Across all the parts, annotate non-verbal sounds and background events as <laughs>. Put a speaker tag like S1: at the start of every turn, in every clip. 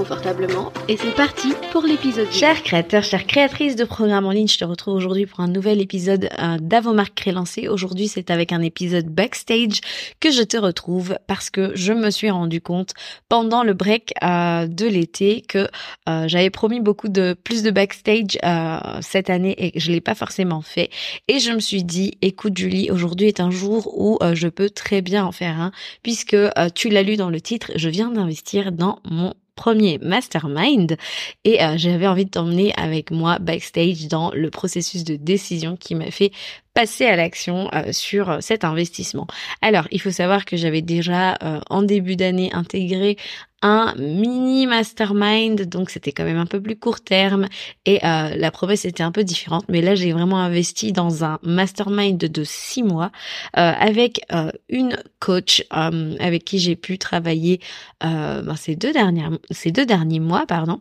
S1: confortablement et c'est parti pour l'épisode.
S2: Chers créateurs, chères créatrices de programmes en ligne, je te retrouve aujourd'hui pour un nouvel épisode euh, d'Avomark Crélancé. Aujourd'hui, c'est avec un épisode backstage que je te retrouve parce que je me suis rendu compte pendant le break euh, de l'été que euh, j'avais promis beaucoup de plus de backstage cette année et je l'ai pas forcément fait. Et je me suis dit, écoute Julie, aujourd'hui est un jour où je peux très bien en faire un, puisque tu l'as lu dans le titre, je viens d'investir dans mon premier mastermind et j'avais envie de t'emmener avec moi backstage dans le processus de décision qui m'a fait passer à l'action sur cet investissement. Alors, il faut savoir que j'avais déjà en début d'année intégré un mini mastermind, donc c'était quand même un peu plus court terme et euh, la promesse était un peu différente. Mais là, j'ai vraiment investi dans un mastermind de six mois euh, avec euh, une coach avec qui j'ai pu travailler ben, ces deux dernières, ces deux derniers mois, pardon.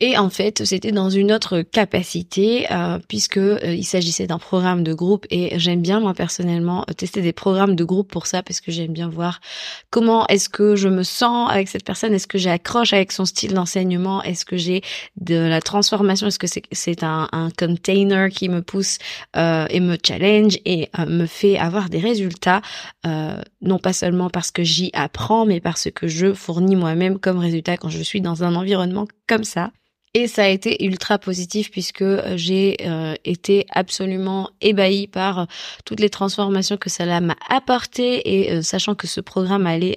S2: Et en fait, c'était dans une autre capacité euh, puisque euh, il s'agissait d'un programme de groupe et j'aime bien moi personnellement tester des programmes de groupe pour ça parce que j'aime bien voir comment est-ce que je me sens avec cette personne, est-ce que j'accroche avec son style d'enseignement, est-ce que j'ai de la transformation, est-ce que c'est un, un, container qui me pousse euh, et me challenge et euh, me fait avoir des résultats euh, non pas seulement parce que j'y apprends mais parce que je fournis moi-même comme résultat quand je suis dans un environnement comme ça. Et ça a été ultra positif puisque euh, j'ai euh, été absolument ébahie par euh, toutes les transformations que cela m'a apporté et sachant que ce programme allait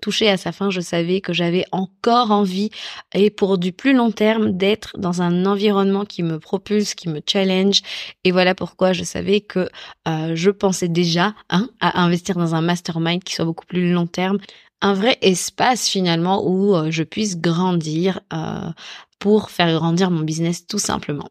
S2: toucher à sa fin, je savais que j'avais encore envie et pour du plus long terme d'être dans un environnement qui me propulse, qui me challenge. Et voilà pourquoi je savais que je pensais déjà hein, à investir dans un mastermind qui soit beaucoup plus long terme. Un vrai espace finalement où je puisse grandir pour faire grandir mon business tout simplement.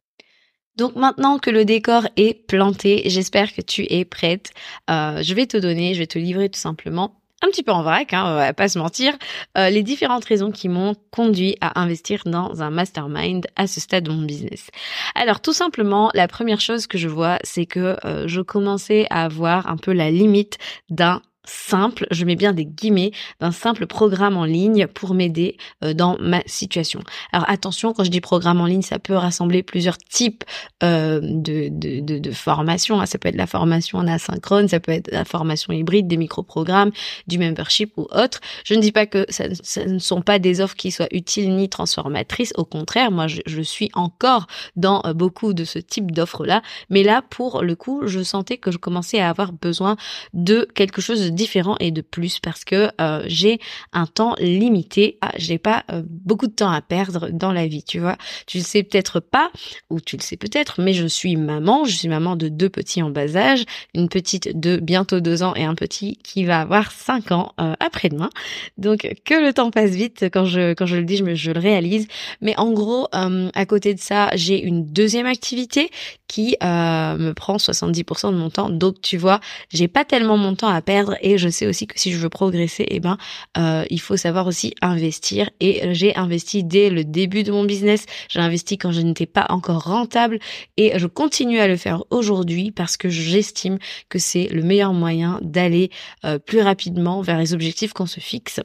S2: Donc maintenant que le décor est planté, j'espère que tu es prête. Euh, je vais te donner, je vais te livrer tout simplement un petit peu en vrac, hein, on va pas se mentir, euh, les différentes raisons qui m'ont conduit à investir dans un mastermind à ce stade de mon business. Alors tout simplement, la première chose que je vois, c'est que euh, je commençais à avoir un peu la limite d'un simple, je mets bien des guillemets, d'un simple programme en ligne pour m'aider euh, dans ma situation. Alors attention, quand je dis programme en ligne, ça peut rassembler plusieurs types euh, de, de, de, de formations. Hein. Ça peut être la formation en asynchrone, ça peut être la formation hybride, des micro-programmes, du membership ou autre. Je ne dis pas que ça, ne sont pas des offres qui soient utiles ni transformatrices. Au contraire, moi, je, je suis encore dans euh, beaucoup de ce type d'offres-là. Mais là, pour le coup, je sentais que je commençais à avoir besoin de quelque chose de différent et de plus parce que euh, j'ai un temps limité. Ah, j'ai pas euh, beaucoup de temps à perdre dans la vie, tu vois. Tu le sais peut-être pas ou tu le sais peut-être, mais je suis maman. Je suis maman de deux petits en bas âge, une petite de bientôt deux ans et un petit qui va avoir cinq ans euh, après-demain. Donc que le temps passe vite quand je quand je le dis, je, me, je le réalise. Mais en gros, à côté de ça, j'ai une deuxième activité qui me prend 70% de mon temps. Donc tu vois, j'ai pas tellement mon temps à perdre je sais aussi que si je veux progresser, eh ben, euh, il faut savoir aussi investir. Et j'ai investi dès le début de mon business. J'ai investi quand je n'étais pas encore rentable et je continue à le faire aujourd'hui parce que j'estime que c'est le meilleur moyen d'aller euh, plus rapidement vers les objectifs qu'on se fixe.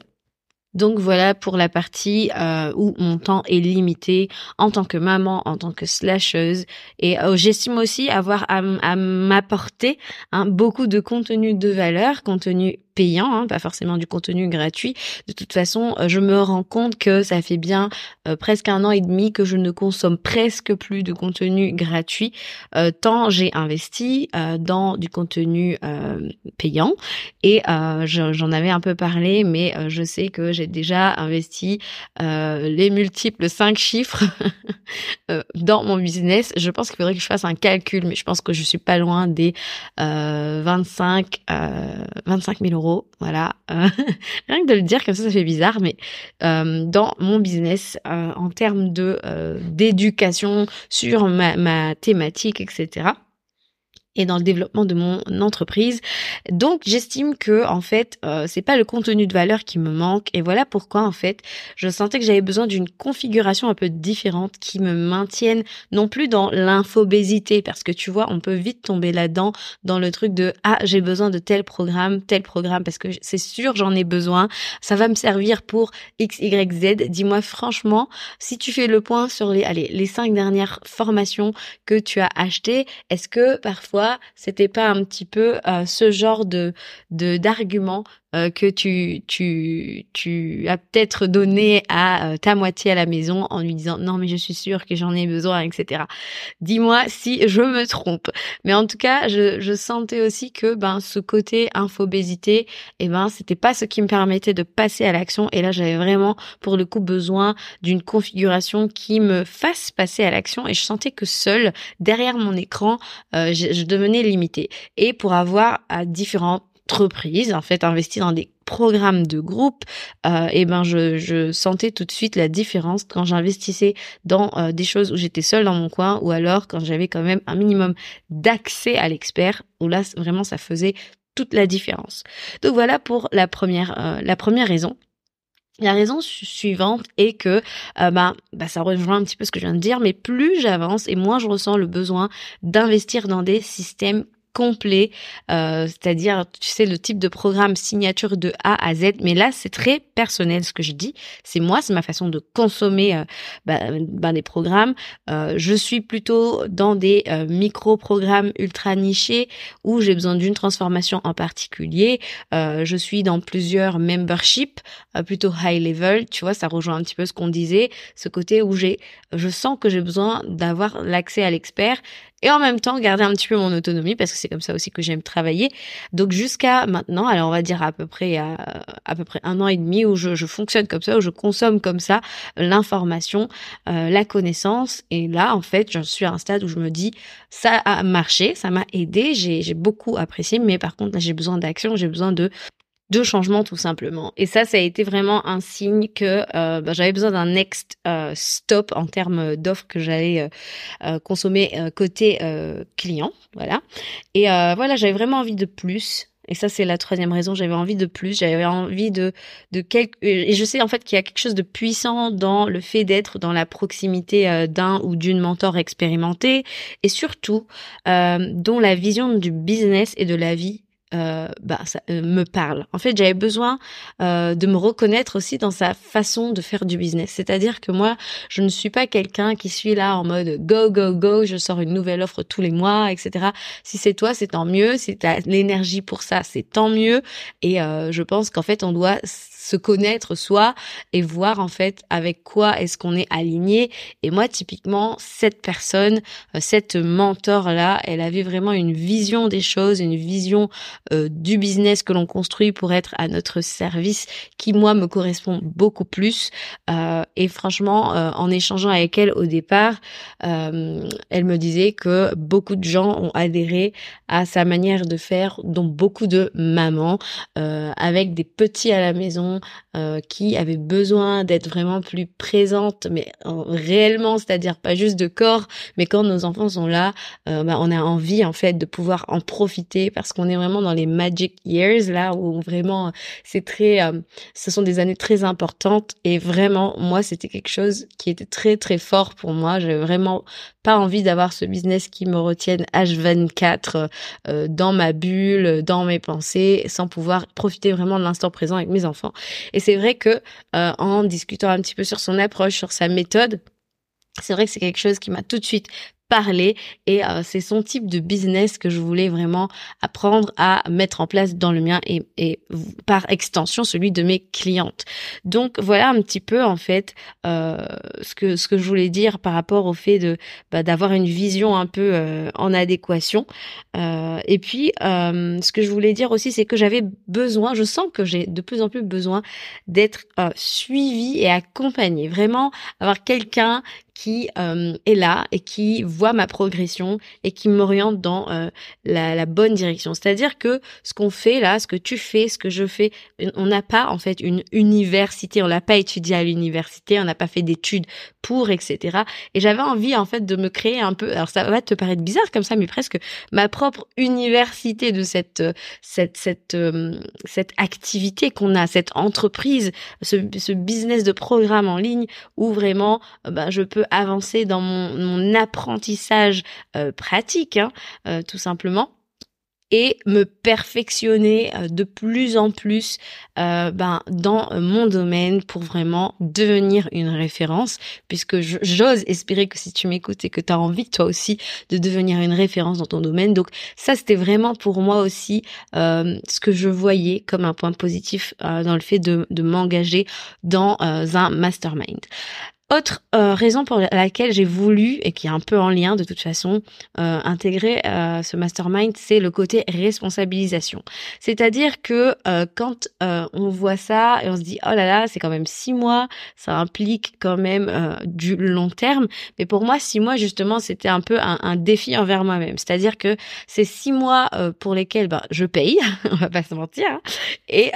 S2: Donc voilà pour la partie euh, où mon temps est limité en tant que maman, en tant que slasheuse. Et euh, j'estime aussi avoir à, m'apporter hein, beaucoup de contenu de valeur, contenu payant, hein, pas forcément du contenu gratuit. De toute façon, je me rends compte que ça fait bien presque un an et demi que je ne consomme presque plus de contenu gratuit, tant j'ai investi dans du contenu payant. Et j'en avais un peu parlé, mais je sais que j'ai déjà investi les multiples cinq chiffres <laughs> dans mon business. Je pense qu'il faudrait que je fasse un calcul, mais je pense que je suis pas loin des 25 25 000 euros. Voilà, <laughs> rien que de le dire comme ça, ça fait bizarre, mais dans mon business en termes de d'éducation sur ma thématique, etc et dans le développement de mon entreprise. Donc j'estime que en fait euh, c'est pas le contenu de valeur qui me manque et voilà pourquoi en fait je sentais que j'avais besoin d'une configuration un peu différente qui me maintienne non plus dans l'infobésité parce que tu vois on peut vite tomber là-dedans dans le truc de ah j'ai besoin de tel programme tel programme parce que c'est sûr j'en ai besoin ça va me servir pour x y z dis-moi franchement si tu fais le point sur les allez les cinq dernières formations que tu as achetées est-ce que parfois c'était pas un petit peu euh, ce genre de d'argument euh, que tu, tu, tu as peut-être donné à euh, ta moitié à la maison en lui disant non mais je suis sûre que j'en ai besoin, etc. Dis-moi si je me trompe. Mais en tout cas, je, je sentais aussi que ben ce côté infobésité, et eh ben c'était pas ce qui me permettait de passer à l'action. Et là, j'avais vraiment pour le coup besoin d'une configuration qui me fasse passer à l'action. Et je sentais que seule derrière mon écran, euh, je, je devenais limitée. Et pour avoir à différentes entreprise, en fait, investi dans des programmes de groupe, euh, et ben je, je, sentais tout de suite la différence quand j'investissais dans euh, des choses où j'étais seule dans mon coin, ou alors quand j'avais quand même un minimum d'accès à l'expert, où là vraiment ça faisait toute la différence. Donc voilà pour la première euh, la première raison. La raison suivante est que euh, bah, bah, ça rejoint un petit peu ce que je viens de dire, mais plus j'avance et moins je ressens le besoin d'investir dans des systèmes complet, euh, c'est-à-dire, tu sais, le type de programme signature de A à Z. Mais là, c'est très personnel ce que je dis. C'est moi, c'est ma façon de consommer euh, bah, bah, des programmes. Euh, je suis plutôt dans des micro-programmes ultra nichés où j'ai besoin d'une transformation en particulier. je suis dans plusieurs memberships plutôt high level. Tu vois, ça rejoint un petit peu ce qu'on disait, ce côté où j'ai, je sens que j'ai besoin d'avoir l'accès à l'expert et en même temps garder un petit peu mon autonomie parce que c'est comme ça aussi que j'aime travailler. Donc jusqu'à maintenant, alors on va dire à peu près à, à peu près un an et demi où je, je fonctionne comme ça, où je consomme comme ça l'information, euh, la connaissance. Et là, en fait, j'en suis à un stade où je me dis ça a marché, ça m'a aidé, j'ai beaucoup apprécié, mais par contre là j'ai besoin d'action, j'ai besoin de de changement tout simplement. Et ça, ça a été vraiment un signe que euh, bah, j'avais besoin d'un next euh, stop en termes d'offres que j'allais euh, consommer côté client, voilà. Et voilà, j'avais vraiment envie de plus. Et ça, c'est la troisième raison. J'avais envie de plus. J'avais envie de de quelque. Et je sais en fait qu'il y a quelque chose de puissant dans le fait d'être dans la proximité d'un ou d'une mentor expérimentée, et surtout dont la vision du business et de la vie euh, bah, ça euh, me parle. En fait, j'avais besoin euh, de me reconnaître aussi dans sa façon de faire du business. C'est-à-dire que moi, je ne suis pas quelqu'un qui suis là en mode go, go, go, je sors une nouvelle offre tous les mois, etc. Si c'est toi, c'est tant mieux. Si tu as l'énergie pour ça, c'est tant mieux. Et je pense qu'en fait, on doit se connaître soi et voir en fait avec quoi est-ce qu'on est aligné. Et moi, typiquement, cette personne, euh, cette mentor là, elle avait vraiment une vision des choses, une vision euh, du business que l'on construit pour être à notre service, qui moi me correspond beaucoup plus. Euh, et franchement, en échangeant avec elle au départ, elle me disait que beaucoup de gens ont adhéré à sa manière de faire, dont beaucoup de mamans, avec des petits à la maison euh, qui avait besoin d'être vraiment plus présente, mais réellement, c'est-à-dire pas juste de corps, mais quand nos enfants sont là, euh, bah, on a envie en fait de pouvoir en profiter parce qu'on est vraiment dans les magic years là où vraiment c'est très, euh, ce sont des années très importantes et vraiment moi c'était quelque chose qui était très très fort pour moi. J'avais vraiment pas envie d'avoir ce business qui me retienne H24 euh, dans ma bulle, dans mes pensées, sans pouvoir profiter vraiment de l'instant présent avec mes enfants. Et c'est vrai que euh, en discutant un petit peu sur son approche, sur sa méthode, c'est vrai que c'est quelque chose qui m'a tout de suite parler et euh, c'est son type de business que je voulais vraiment apprendre à mettre en place dans le mien et, par extension celui de mes clientes. Donc voilà un petit peu en fait euh, ce que ce que je voulais dire par rapport au fait de bah, d'avoir une vision un peu euh, en adéquation. Et puis ce que je voulais dire aussi c'est que j'avais besoin, je sens que j'ai de plus en plus besoin d'être suivi et accompagné, vraiment avoir quelqu'un qui euh, est là et qui voit ma progression et qui m'oriente dans euh, la, bonne direction. C'est-à-dire que ce qu'on fait là, ce que tu fais, ce que je fais, on n'a pas en fait une université, on l'a pas étudié à l'université, on n'a pas fait d'études pour, etc. Et j'avais envie en fait de me créer un peu, alors ça va te paraître bizarre comme ça, mais presque ma propre université de cette cette cette euh, cette activité qu'on a, cette entreprise, ce, ce business de programme en ligne où vraiment ben, je peux avancer dans mon, apprentissage euh, pratique, hein, euh, tout simplement et me perfectionner euh, de plus en plus ben, dans mon domaine pour vraiment devenir une référence, puisque j'ose espérer que si tu m'écoutes et que tu as envie toi aussi de devenir une référence dans ton domaine. Donc ça, c'était vraiment pour moi aussi ce que je voyais comme un point positif dans le fait de, de m'engager dans un mastermind. Autre euh, raison pour laquelle j'ai voulu, et qui est un peu en lien de toute façon, euh, intégrer euh, ce mastermind, c'est le côté responsabilisation. C'est-à-dire que quand on voit ça et on se dit oh là là, c'est quand même six mois, ça implique quand même du long terme. Mais pour moi, six mois justement, c'était un peu un, défi envers moi-même. C'est-à-dire que c'est six mois pour lesquels ben, je paye, <laughs> on va pas se mentir, hein, et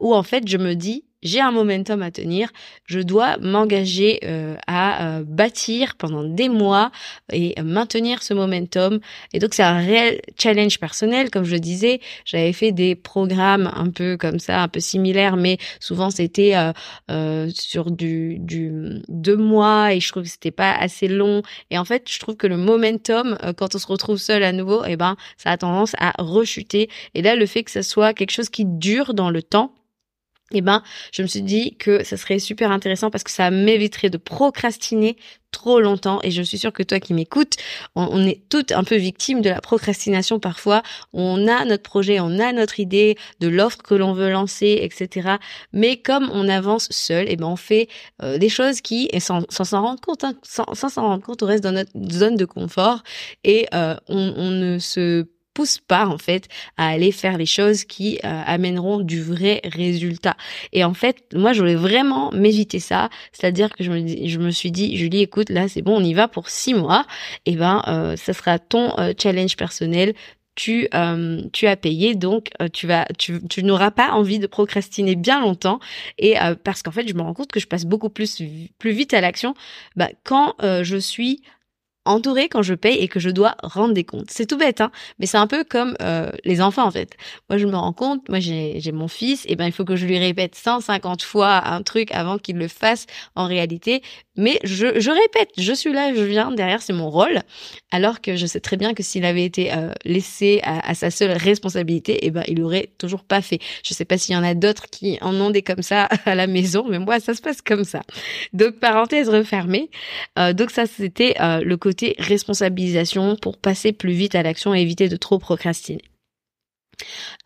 S2: où en fait je me dis j'ai un momentum à tenir, je dois m'engager euh, à euh, bâtir pendant des mois et maintenir ce momentum. Et donc c'est un réel challenge personnel, comme je disais. J'avais fait des programmes un peu comme ça, un peu similaires, mais souvent c'était euh, sur du, du deux mois et je trouve que c'était pas assez long. Et en fait, je trouve que le momentum, quand on se retrouve seul à nouveau, eh ben ça a tendance à rechuter. Et là, le fait que ça soit quelque chose qui dure dans le temps eh ben, je me suis dit que ça serait super intéressant parce que ça m'éviterait de procrastiner trop longtemps et je suis sûre que toi qui m'écoutes, on, est toutes un peu victimes de la procrastination parfois. On a notre projet, on a notre idée de l'offre que l'on veut lancer, etc. Mais comme on avance seul, et eh ben on fait euh, des choses qui, et sans s'en rendre compte, hein, sans s'en rendre on reste dans notre zone de confort et euh, on ne se pousse pas en fait à aller faire les choses qui euh, amèneront du vrai résultat. Et en fait, moi je voulais vraiment m'éviter ça, c'est-à-dire que je me je me suis dit Julie écoute là c'est bon on y va pour six mois. Et ben euh, ça sera ton euh, challenge personnel. Tu tu as payé donc tu vas tu, tu n'auras pas envie de procrastiner bien longtemps. Et parce qu'en fait je me rends compte que je passe beaucoup plus plus vite à l'action. Bah, quand je suis entourée quand je paye et que je dois rendre des comptes. C'est tout bête, hein, mais c'est un peu comme euh, les enfants en fait. Moi, je me rends compte, moi j'ai mon fils, et ben il faut que je lui répète 150 fois un truc avant qu'il le fasse en réalité. Mais je, je répète, je suis là, je viens derrière, c'est mon rôle. Alors que je sais très bien que s'il avait été euh, laissé à, sa seule responsabilité, et ben il aurait toujours pas fait. Je sais pas s'il y en a d'autres qui en ont des comme ça <laughs> à la maison, mais moi ça se passe comme ça. Donc parenthèse refermée. Euh, donc ça c'était le côté responsabilisation pour passer plus vite à l'action et éviter de trop procrastiner.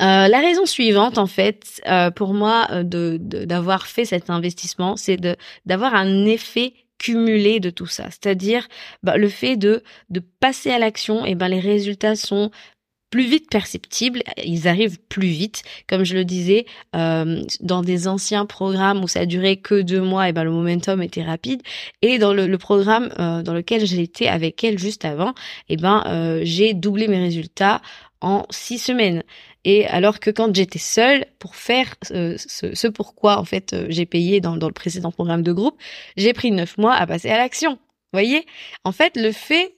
S2: Euh, la raison suivante, en fait, euh, pour moi, euh, de d'avoir fait cet investissement, c'est de d'avoir un effet cumulé de tout ça. C'est-à-dire bah, le fait de de passer à l'action, et ben les résultats sont plus vite perceptibles, ils arrivent plus vite. Comme je le disais, euh, dans des anciens programmes où ça duré que deux mois, et ben le momentum était rapide. Et dans le, programme euh, dans lequel j'étais avec elle juste avant, et ben euh, j'ai doublé mes résultats en six semaines. Et alors que quand j'étais seule pour faire ce, ce, pourquoi en fait j'ai payé dans, dans le précédent programme de groupe, j'ai pris neuf mois à passer à l'action voyez? En fait, le fait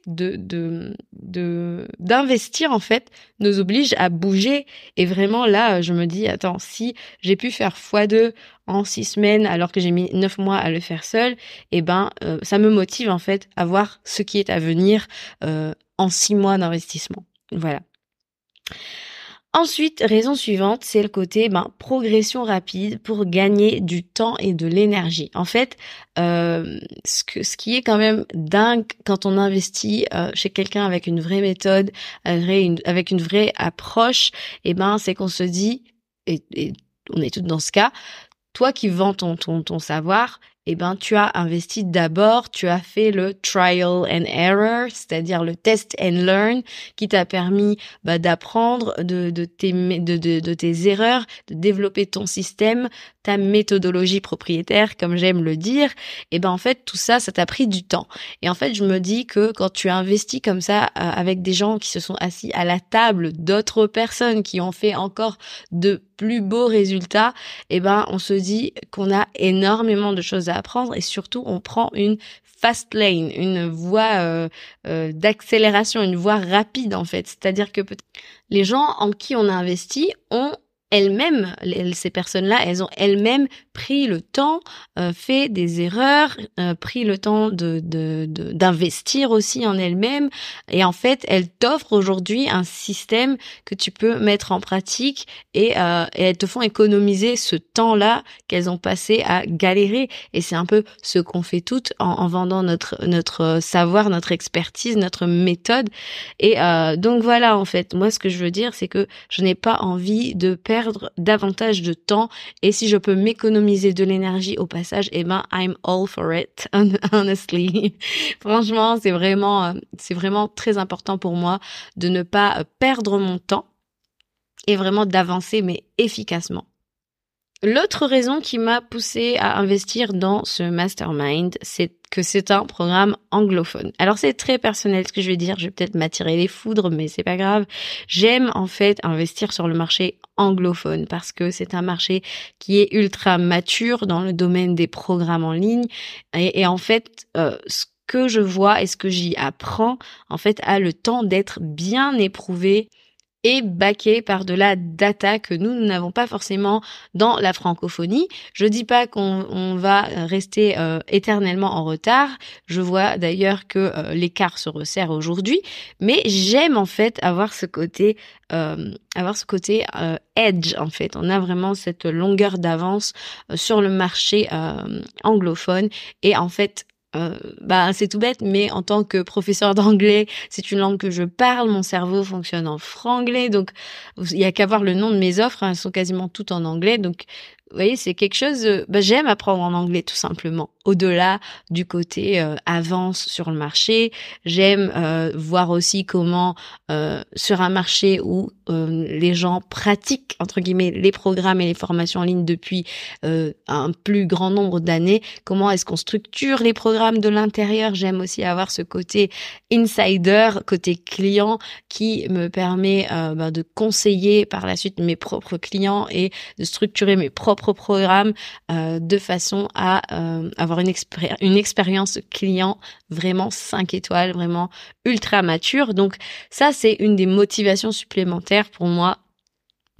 S2: d'investir en fait nous oblige à bouger et vraiment là, je me dis attends, si j'ai pu faire x2 en six semaines alors que j'ai mis neuf mois à le faire seul, eh ben euh, ça me motive en fait à voir ce qui est à venir euh, en six mois d'investissement. Voilà. Ensuite, raison suivante, c'est le côté ben, progression rapide pour gagner du temps et de l'énergie. En fait, euh, ce, que, ce qui est quand même dingue quand on investit euh, chez quelqu'un avec une vraie méthode, avec une vraie approche, et eh ben c'est qu'on se dit, et, et on est tous dans ce cas, toi qui vends ton, ton, ton savoir, eh ben, tu as investi d'abord, tu as fait le trial and error, c'est-à-dire le test and learn, qui t'a permis bah, d'apprendre de, tes, de tes erreurs, de développer ton système, ta méthodologie propriétaire, comme j'aime le dire. Et eh ben, en fait, tout ça, ça t'a pris du temps. Et en fait, je me dis que quand tu investis comme ça euh, avec des gens qui se sont assis à la table d'autres personnes qui ont fait encore de plus beaux résultats, eh ben, on se dit qu'on a énormément de choses à apprendre et surtout on prend une fast lane, une voie euh, euh, d'accélération, une voie rapide en fait. C'est-à-dire que les gens en qui on a investi ont elles-mêmes, ces personnes-là, elles ont elles-mêmes pris le temps, euh, fait des erreurs, euh, pris le temps de d'investir aussi en elles-mêmes, et en fait, elles t'offrent aujourd'hui un système que tu peux mettre en pratique et, euh, et elles te font économiser ce temps-là qu'elles ont passé à galérer. Et c'est un peu ce qu'on fait toutes en, en, vendant notre notre savoir, notre expertise, notre méthode. Et donc voilà, en fait, moi, ce que je veux dire, c'est que je n'ai pas envie de perdre davantage de temps et si je peux m'économiser de l'énergie au passage, eh ben I'm all for it <laughs> honestly. Franchement, c'est vraiment euh, c'est vraiment très important pour moi de ne pas perdre mon temps et vraiment d'avancer mais efficacement. L'autre raison qui m'a poussé à investir dans ce mastermind, c'est que c'est un programme anglophone. Alors c'est très personnel ce que je vais dire, je vais peut-être m'attirer les foudres, mais c'est pas grave. J'aime en fait investir sur le marché anglophone parce que c'est un marché qui est ultra mature dans le domaine des programmes en ligne et, en fait euh, ce que je vois et ce que j'y apprends en fait a le temps d'être bien éprouvé et baqué par de la data que nous, n'avons pas forcément dans la francophonie. Je dis pas qu'on va rester euh, éternellement en retard. Je vois d'ailleurs que euh, l'écart se resserre aujourd'hui, mais j'aime en fait avoir ce côté, euh, avoir ce côté edge en fait. On a vraiment cette longueur d'avance sur le marché anglophone et en fait euh, bah c'est tout bête, mais en tant que professeur d'anglais, c'est une langue que je parle, mon cerveau fonctionne en franglais, donc il y a qu'à voir le nom de mes offres, hein, elles sont quasiment toutes en anglais, donc vous voyez, c'est quelque chose. bah, j'aime apprendre en anglais tout simplement. Au-delà du côté euh, avance sur le marché, j'aime euh, voir aussi comment euh, sur un marché où les gens pratiquent entre guillemets les programmes et les formations en ligne depuis un plus grand nombre d'années, comment est-ce qu'on structure les programmes de l'intérieur. J'aime aussi avoir ce côté insider, côté client, qui me permet bah, de conseiller par la suite mes propres clients et de structurer mes propres programme euh, de façon à euh, avoir une, une expérience client vraiment 5 étoiles, vraiment ultra mature. Donc ça, c'est une des motivations supplémentaires pour moi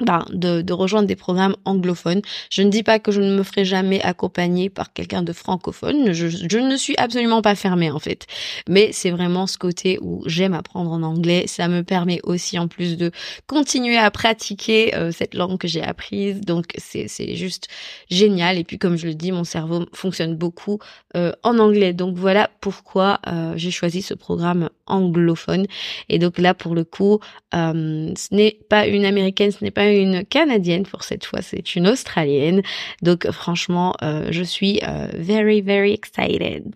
S2: ben, de, rejoindre des programmes anglophones. Je ne dis pas que je ne me ferai jamais accompagner par quelqu'un de francophone. Je, ne suis absolument pas fermée en fait. Mais c'est vraiment ce côté où j'aime apprendre en anglais. Ça me permet aussi en plus de continuer à pratiquer euh, cette langue que j'ai apprise. Donc c'est, c'est juste génial. Et puis comme je le dis, mon cerveau fonctionne beaucoup euh, en anglais. Donc voilà pourquoi euh, j'ai choisi ce programme anglophone. Et donc là pour le coup, ce n'est pas une américaine, ce n'est pas une Canadienne pour cette fois, c'est une Australienne. Donc franchement, euh, je suis euh, very, very excited.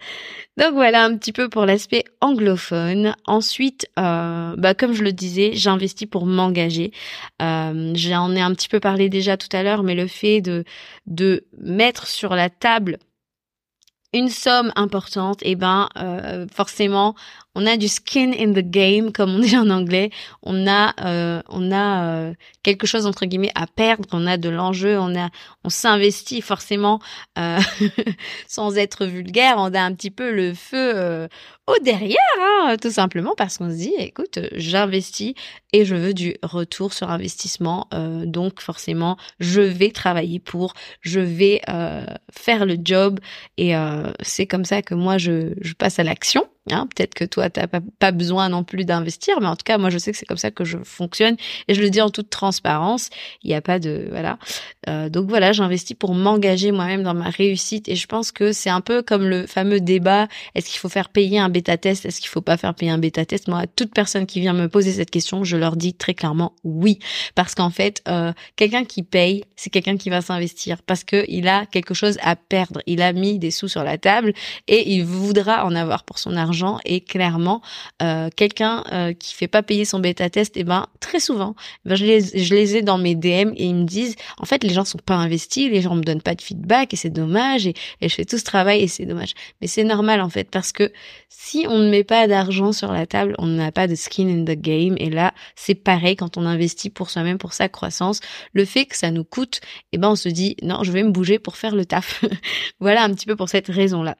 S2: Donc voilà un petit peu pour l'aspect anglophone. Ensuite, euh, bah, comme je le disais, j'investis pour m'engager. J'en ai un petit peu parlé déjà tout à l'heure, mais le fait de, de mettre sur la table une somme importante, et eh ben forcément on a du skin in the game, comme on dit en anglais. On a, euh, on a euh, quelque chose entre guillemets à perdre. On a de l'enjeu. On a, on s'investit forcément euh, <laughs> sans être vulgaire. On a un petit peu le feu au derrière, hein, tout simplement parce qu'on se dit, écoute, j'investis et je veux du retour sur investissement. donc forcément, je vais travailler pour, je vais faire le job et c'est comme ça que moi je, je passe à l'action. Hein. Peut-être que toi, t'as pas, pas besoin non plus d'investir, mais en tout cas, moi, je sais que c'est comme ça que je fonctionne et je le dis en toute transparence. Il n'y a pas de voilà. Euh, donc voilà, j'investis pour m'engager moi-même dans ma réussite et je pense que c'est un peu comme le fameux débat est-ce qu'il faut faire payer un bêta test, est-ce qu'il faut pas faire payer un bêta test? Moi, à toute personne qui vient me poser cette question, je leur dis très clairement oui, parce qu'en fait, euh, quelqu'un qui paye, c'est quelqu'un qui va s'investir parce que il a quelque chose à perdre. Il a mis des sous sur la table et il voudra en avoir pour son argent et clairement euh, quelqu'un euh, qui fait pas payer son bêta test et eh ben très souvent eh ben, je les ai dans mes DM et ils me disent en fait les gens sont pas investis les gens me donnent pas de feedback et c'est dommage et, et je fais tout ce travail et c'est dommage. Mais c'est normal en fait parce que si on ne met pas d'argent sur la table on n'a pas de skin in the game et là c'est pareil quand on investit pour soi-même pour sa croissance. Le fait que ça nous coûte et eh ben on se dit non je vais me bouger pour faire le taf. <laughs> Voilà un petit peu pour cette raison là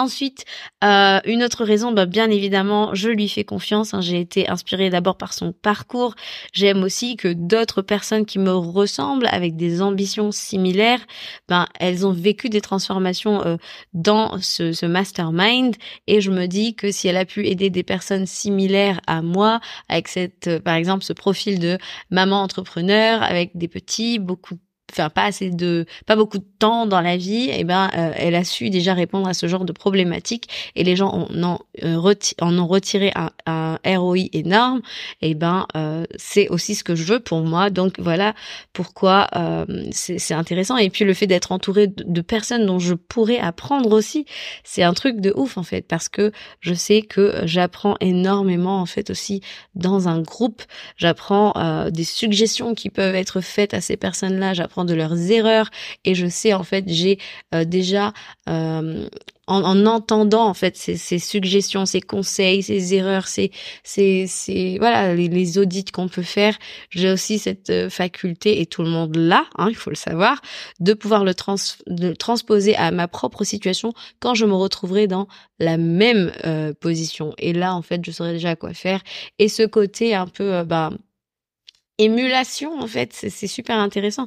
S2: Ensuite, euh, une autre raison, bah, bien évidemment, je lui fais confiance. Hein. J'ai été inspirée d'abord par son parcours. J'aime aussi que d'autres personnes qui me ressemblent, avec des ambitions similaires, ben elles ont vécu des transformations euh, dans ce, ce, mastermind. Et je me dis que si elle a pu aider des personnes similaires à moi, avec cette, par exemple, ce profil de maman entrepreneur, avec des petits, beaucoup enfin pas assez de pas beaucoup de temps dans la vie et eh ben euh, elle a su déjà répondre à ce genre de problématiques et les gens en ont, euh, en ont retiré un, un, ROI énorme. Et eh ben euh, c'est aussi ce que je veux pour moi. Donc voilà pourquoi c'est intéressant. Et puis le fait d'être entouré de, de, personnes dont je pourrais apprendre aussi c'est un truc de ouf en fait parce que je sais que j'apprends énormément en fait aussi dans un groupe. J'apprends des suggestions qui peuvent être faites à ces personnes là j'apprends de leurs erreurs et je sais en fait j'ai euh, déjà euh, en, entendant en fait ces, suggestions, ces conseils, ces erreurs, ces, ces, ces voilà les, audits qu'on peut faire, j'ai aussi cette euh, faculté et tout le monde l'a, hein, il faut le savoir, de pouvoir le, trans, de transposer à ma propre situation quand je me retrouverai dans la même position. Et là en fait je saurai déjà quoi faire. Et ce côté un peu bah émulation en fait c'est super intéressant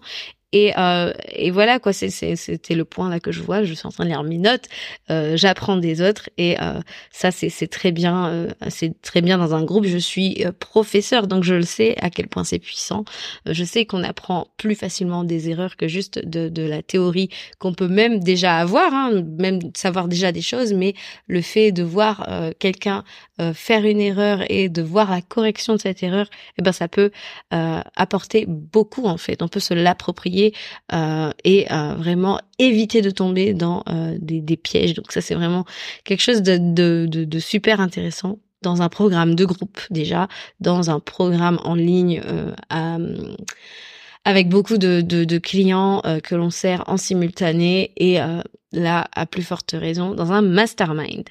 S2: et, euh, et voilà quoi, c'était le point là que je vois. Je suis en train de lire mes notes, euh, j'apprends des autres et euh, ça c'est très bien, euh, c'est très bien dans un groupe. Je suis euh, professeur donc je le sais à quel point c'est puissant. Je sais qu'on apprend plus facilement des erreurs que juste de, de la théorie qu'on peut même déjà avoir, hein, même savoir déjà des choses, mais le fait de voir quelqu'un faire une erreur et de voir la correction de cette erreur, eh ben ça peut apporter beaucoup en fait. On peut se l'approprier euh, et euh, vraiment éviter de tomber dans euh, des, pièges. Donc ça c'est vraiment quelque chose de, de, super intéressant dans un programme de groupe déjà, dans un programme en ligne avec beaucoup de, de, clients que l'on sert en simultané et là, à plus forte raison, dans un mastermind.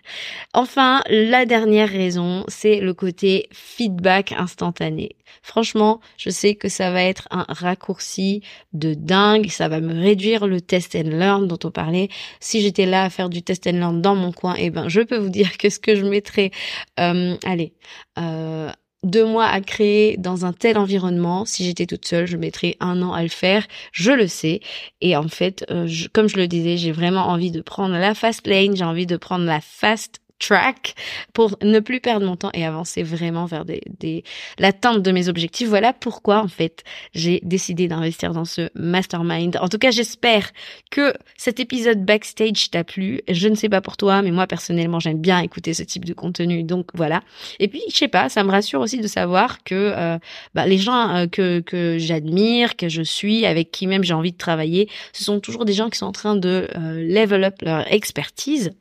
S2: Enfin, la dernière raison, c'est le côté feedback instantané. Franchement, je sais que ça va être un raccourci de dingue, ça va me réduire le test and learn dont on parlait. Si j'étais là à faire du test and learn dans mon coin, eh ben, je peux vous dire que ce que je mettrais, euh, allez, euh, deux mois à créer dans un tel environnement. Si j'étais toute seule, je mettrais un an à le faire. Je le sais. Et en fait, euh, comme je le disais, j'ai vraiment envie de prendre la fast lane. J'ai envie de prendre la fast track pour ne plus perdre mon temps et avancer vraiment vers des, des l'atteinte de mes objectifs. Voilà pourquoi en fait j'ai décidé d'investir dans ce mastermind. En tout cas, j'espère que cet épisode backstage t'a plu. Je ne sais pas pour toi, mais moi personnellement, j'aime bien écouter ce type de contenu. Donc voilà. Et puis je sais pas, ça me rassure aussi de savoir que euh, bah, les gens euh, que que j'admire, que je suis, avec qui même j'ai envie de travailler, ce sont toujours des gens qui sont en train de euh, level up leur expertise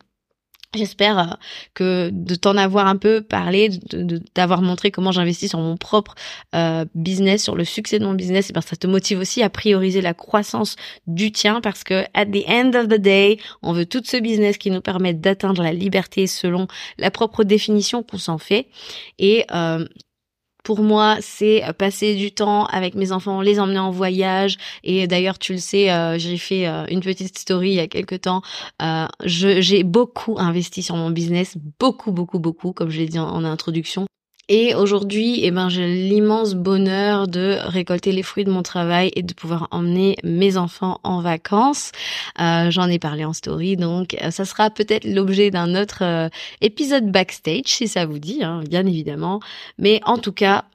S2: J'espère euh, que de t'en avoir un peu parlé, d'avoir montré comment j'investis sur mon propre euh, business, sur le succès de mon business, et ben ça te motive aussi à prioriser la croissance du tien parce que at the end of the day, on veut tout ce business qui nous permet d'atteindre la liberté selon la propre définition qu'on s'en fait. Et euh, pour moi, c'est euh, passer du temps avec mes enfants, les emmener en voyage. Et d'ailleurs, tu le sais, euh, j'ai fait euh, une petite story il y a quelques temps. j'ai beaucoup investi sur mon business, beaucoup, beaucoup, beaucoup, comme je l'ai dit en introduction. Et aujourd'hui, eh ben, j'ai l'immense bonheur de récolter les fruits de mon travail et de pouvoir emmener mes enfants en vacances. Euh, J'en ai parlé en story, donc euh, ça sera peut-être l'objet d'un autre euh, épisode backstage, si ça vous dit, hein, bien évidemment. Mais en tout cas,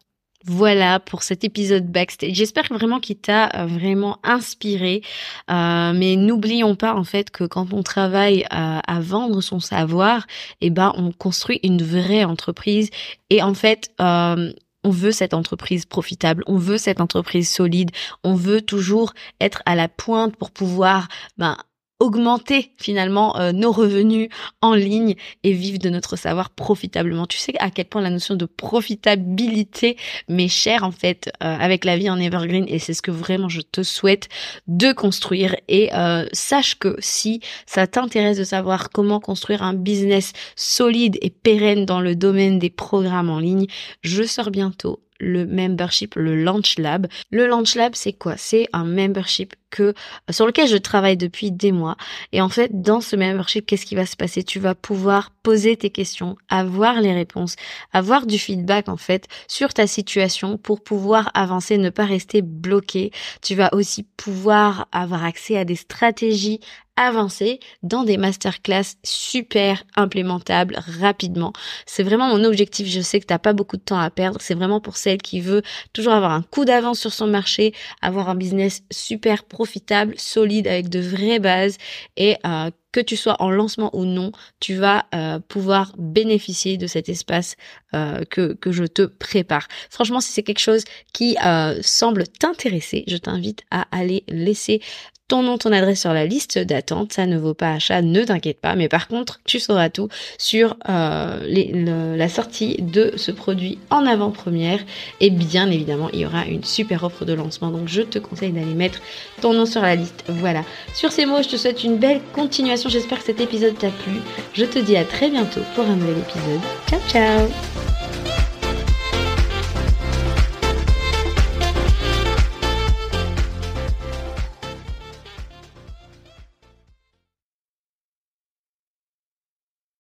S2: voilà pour cet épisode backstage. J'espère vraiment qu'il t'a euh, vraiment inspiré. Euh, mais n'oublions pas en fait que quand on travaille euh, à vendre son savoir, eh ben on construit une vraie entreprise. Et en fait, on veut cette entreprise profitable, on veut cette entreprise solide, on veut toujours être à la pointe pour pouvoir ben, augmenter finalement euh, nos revenus en ligne et vivre de notre savoir profitablement. Tu sais à quel point la notion de profitabilité m'est chère en fait euh, avec la vie en evergreen et c'est ce que vraiment je te souhaite de construire et euh, sache que si ça t'intéresse de savoir comment construire un business solide et pérenne dans le domaine des programmes en ligne, je sors bientôt le membership, le Launch Lab. Le Launch Lab, c'est quoi? C'est un membership que sur lequel je travaille depuis des mois. Et en fait, dans ce membership, qu'est-ce qui va se passer? Tu vas pouvoir poser tes questions, avoir les réponses, avoir du feedback en fait sur ta situation pour pouvoir avancer, ne pas rester bloqué. Tu vas aussi pouvoir avoir accès à des stratégies avancer dans des masterclass super implémentables rapidement. C'est vraiment mon objectif. Je sais que t'as pas beaucoup de temps à perdre. C'est vraiment pour celle qui veut toujours avoir un coup d'avance sur son marché, avoir un business super profitable, solide avec de vraies bases et euh, que tu sois en lancement ou non, tu vas euh, pouvoir bénéficier de cet espace euh, que, que je te prépare. Franchement, si c'est quelque chose qui semble t'intéresser, je t'invite à aller laisser ton nom, ton adresse sur la liste d'attente, ça ne vaut pas achat, ne t'inquiète pas. Mais par contre, tu sauras tout sur euh, la sortie de ce produit en avant-première. Et bien évidemment, il y aura une super offre de lancement. Donc je te conseille d'aller mettre ton nom sur la liste. Voilà. Sur ces mots, je te souhaite une belle continuation. J'espère que cet épisode t'a plu. Je te dis à très bientôt pour un nouvel épisode. Ciao ciao